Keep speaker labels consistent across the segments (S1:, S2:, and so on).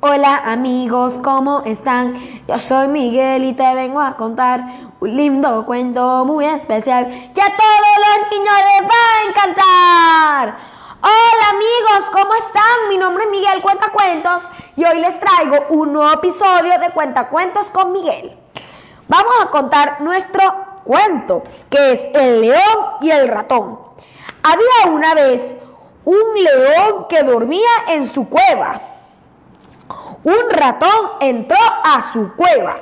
S1: Hola amigos, ¿cómo están? Yo soy Miguel y te vengo a contar un lindo cuento muy especial que a todos los niños les va a encantar. Hola amigos, ¿cómo están? Mi nombre es Miguel Cuentacuentos y hoy les traigo un nuevo episodio de Cuentacuentos con Miguel. Vamos a contar nuestro cuento, que es El león y el ratón. Había una vez un león que dormía en su cueva un ratón entró a su cueva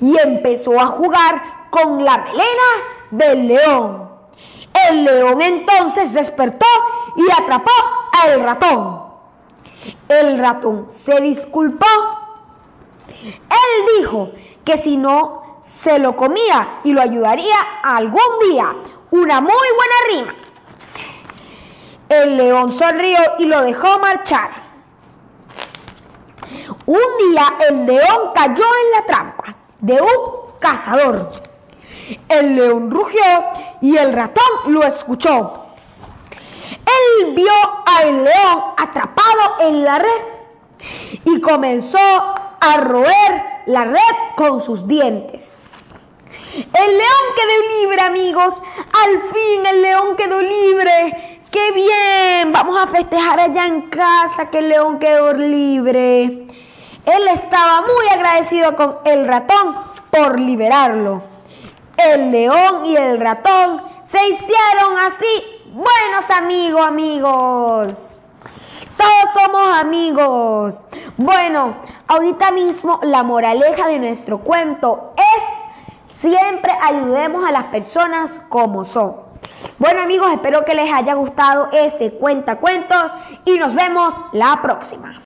S1: y empezó a jugar con la melena del león. El león entonces despertó y atrapó al ratón. El ratón se disculpó. Él dijo que si no se lo comía y lo ayudaría algún día. Una muy buena rima. El león sonrió y lo dejó marchar. Un día el león cayó en la trampa de un cazador. El león rugió y el ratón lo escuchó. Él vio al león atrapado en la red y comenzó a roer la red con sus dientes. El león quedó libre, amigos. Al fin el león quedó libre. ¡Qué bien! Vamos a festejar allá en casa que el león quedó libre. Él estaba muy agradecido con el ratón por liberarlo. El león y el ratón se hicieron así buenos amigos, amigos. Todos somos amigos. Bueno, ahorita mismo la moraleja de nuestro cuento es siempre ayudemos a las personas como son. Bueno amigos, espero que les haya gustado este cuenta cuentos y nos vemos la próxima.